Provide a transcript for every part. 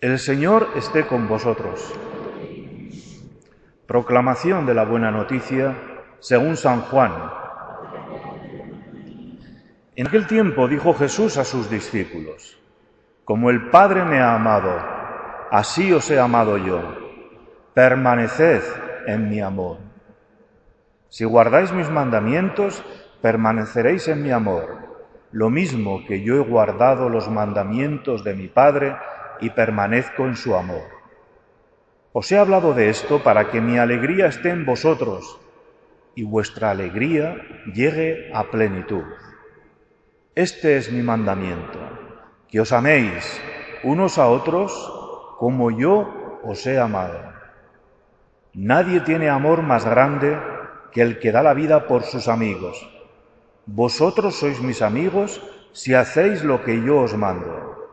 El Señor esté con vosotros. Proclamación de la buena noticia según San Juan. En aquel tiempo dijo Jesús a sus discípulos, Como el Padre me ha amado, así os he amado yo. Permaneced en mi amor. Si guardáis mis mandamientos, permaneceréis en mi amor, lo mismo que yo he guardado los mandamientos de mi Padre y permanezco en su amor. Os he hablado de esto para que mi alegría esté en vosotros y vuestra alegría llegue a plenitud. Este es mi mandamiento, que os améis unos a otros como yo os he amado. Nadie tiene amor más grande que el que da la vida por sus amigos. Vosotros sois mis amigos si hacéis lo que yo os mando.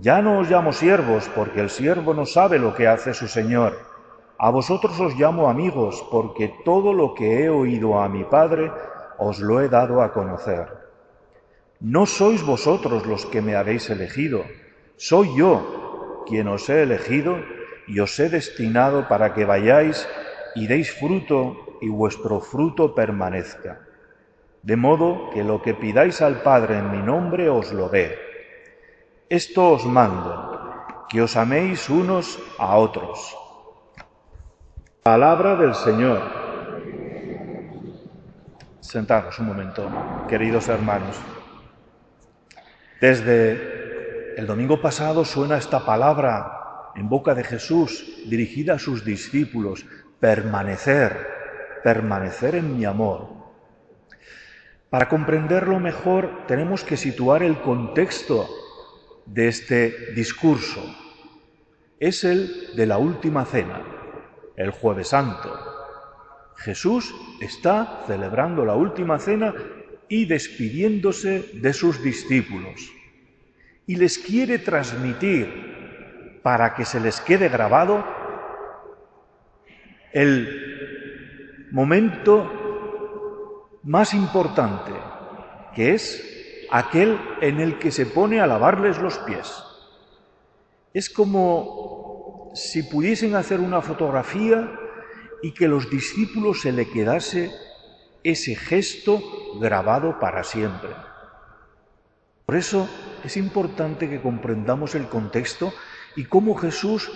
Ya no os llamo siervos, porque el siervo no sabe lo que hace su Señor. A vosotros os llamo amigos, porque todo lo que he oído a mi Padre os lo he dado a conocer. No sois vosotros los que me habéis elegido, soy yo quien os he elegido y os he destinado para que vayáis y deis fruto y vuestro fruto permanezca de modo que lo que pidáis al Padre en mi nombre os lo dé. Esto os mando, que os améis unos a otros. Palabra del Señor. Sentados un momento, queridos hermanos. Desde el domingo pasado suena esta palabra en boca de Jesús dirigida a sus discípulos, permanecer, permanecer en mi amor. Para comprenderlo mejor tenemos que situar el contexto de este discurso. Es el de la última cena, el jueves santo. Jesús está celebrando la última cena y despidiéndose de sus discípulos. Y les quiere transmitir, para que se les quede grabado, el momento más importante, que es aquel en el que se pone a lavarles los pies. Es como si pudiesen hacer una fotografía y que los discípulos se le quedase ese gesto grabado para siempre. Por eso es importante que comprendamos el contexto y cómo Jesús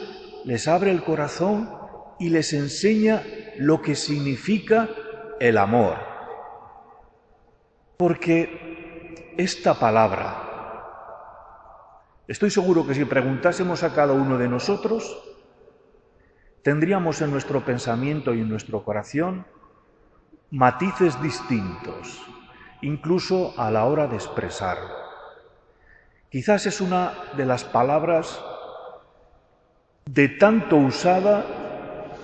les abre el corazón y les enseña lo que significa el amor, porque esta palabra, estoy seguro que si preguntásemos a cada uno de nosotros, tendríamos en nuestro pensamiento y en nuestro corazón matices distintos, incluso a la hora de expresarlo. Quizás es una de las palabras de tanto usada,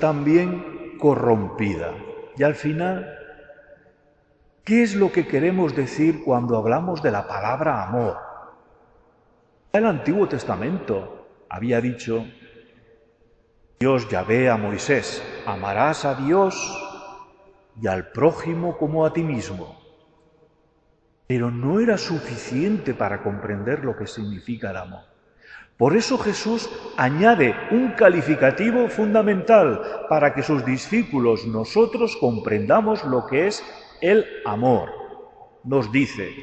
también corrompida. Y al final ¿Qué es lo que queremos decir cuando hablamos de la palabra amor? El Antiguo Testamento había dicho, Dios ve a Moisés, amarás a Dios y al prójimo como a ti mismo. Pero no era suficiente para comprender lo que significa el amor. Por eso Jesús añade un calificativo fundamental para que sus discípulos, nosotros, comprendamos lo que es el amor. Nos dice,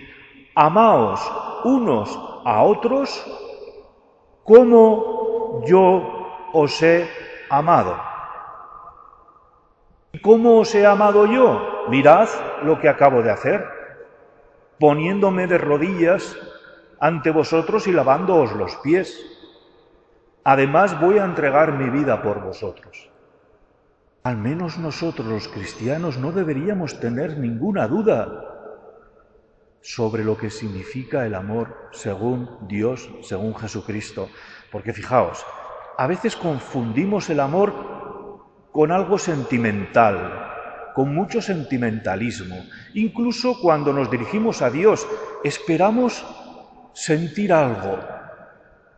amaos unos a otros como yo os he amado. ¿Y cómo os he amado yo? Mirad lo que acabo de hacer, poniéndome de rodillas ante vosotros y lavándoos los pies. Además voy a entregar mi vida por vosotros. Al menos nosotros los cristianos no deberíamos tener ninguna duda sobre lo que significa el amor según Dios, según Jesucristo. Porque fijaos, a veces confundimos el amor con algo sentimental, con mucho sentimentalismo. Incluso cuando nos dirigimos a Dios, esperamos sentir algo,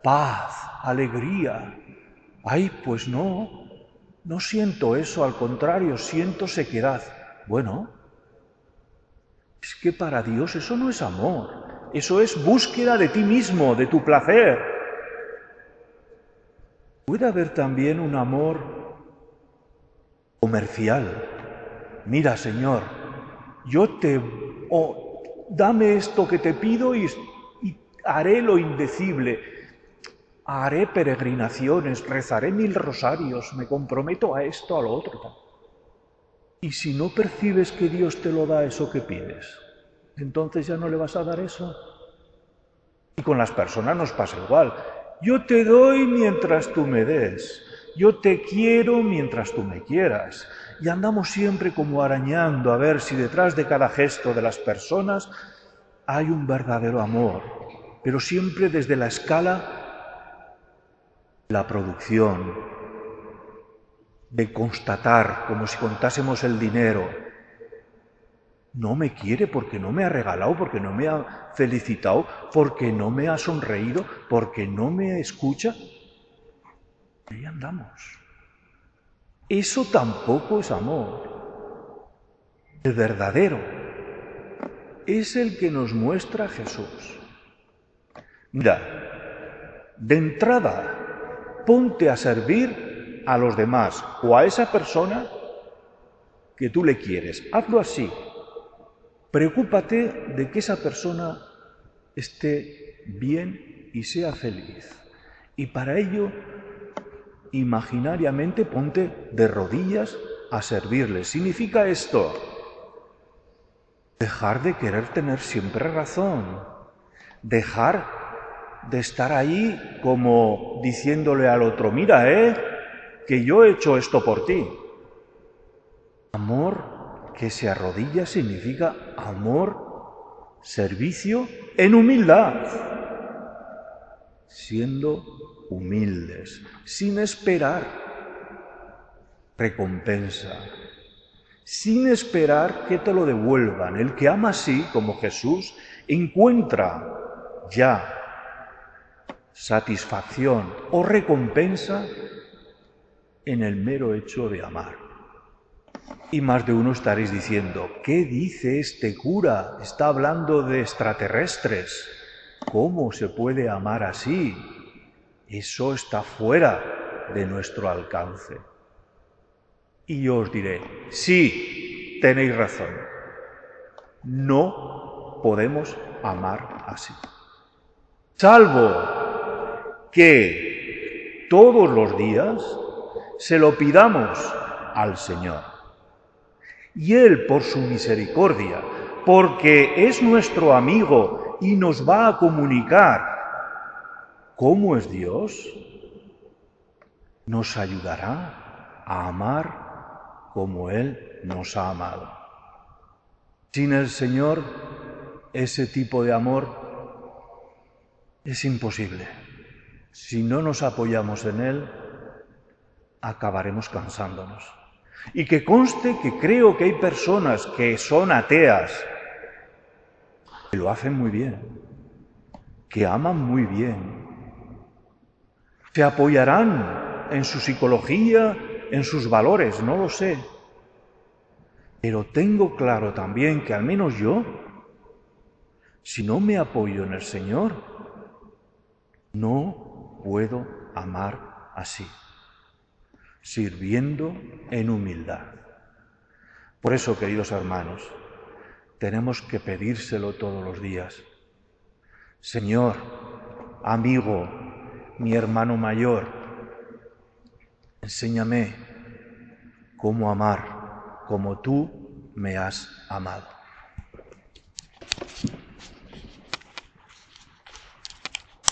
paz, alegría. Ay, pues no, no siento eso, al contrario, siento sequedad. Bueno, es que para Dios eso no es amor, eso es búsqueda de ti mismo, de tu placer, puede haber también un amor comercial. Mira, Señor, yo te... Oh, dame esto que te pido y, y haré lo indecible. Haré peregrinaciones, rezaré mil rosarios, me comprometo a esto, a lo otro. Y si no percibes que Dios te lo da eso que pides, entonces ya no le vas a dar eso. Y con las personas nos pasa igual. Yo te doy mientras tú me des. Yo te quiero mientras tú me quieras. Y andamos siempre como arañando a ver si detrás de cada gesto de las personas hay un verdadero amor, pero siempre desde la escala la producción, de constatar, como si contásemos el dinero. No me quiere porque no me ha regalado, porque no me ha felicitado, porque no me ha sonreído, porque no me escucha. Ahí andamos. Eso tampoco es amor. El verdadero es el que nos muestra Jesús. Mira, de entrada, ponte a servir a los demás o a esa persona que tú le quieres. Hazlo así. Preocúpate de que esa persona esté bien y sea feliz. Y para ello imaginariamente ponte de rodillas a servirle. Significa esto, dejar de querer tener siempre razón, dejar de estar ahí como diciéndole al otro, mira, eh, que yo he hecho esto por ti. Amor que se arrodilla significa amor, servicio en humildad, siendo humildes, sin esperar recompensa, sin esperar que te lo devuelvan. El que ama así, como Jesús, encuentra ya satisfacción o recompensa en el mero hecho de amar. Y más de uno estaréis diciendo, ¿qué dice este cura? Está hablando de extraterrestres. ¿Cómo se puede amar así? Eso está fuera de nuestro alcance. Y yo os diré, sí, tenéis razón. No podemos amar así. Salvo que todos los días se lo pidamos al Señor. Y Él, por su misericordia, porque es nuestro amigo y nos va a comunicar cómo es Dios, nos ayudará a amar como Él nos ha amado. Sin el Señor, ese tipo de amor es imposible. Si no nos apoyamos en Él, acabaremos cansándonos. Y que conste que creo que hay personas que son ateas, que lo hacen muy bien, que aman muy bien, se apoyarán en su psicología, en sus valores, no lo sé. Pero tengo claro también que al menos yo, si no me apoyo en el Señor, no puedo amar así, sirviendo en humildad. Por eso, queridos hermanos, tenemos que pedírselo todos los días. Señor, amigo, mi hermano mayor, enséñame cómo amar como tú me has amado.